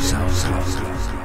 Techno Sound.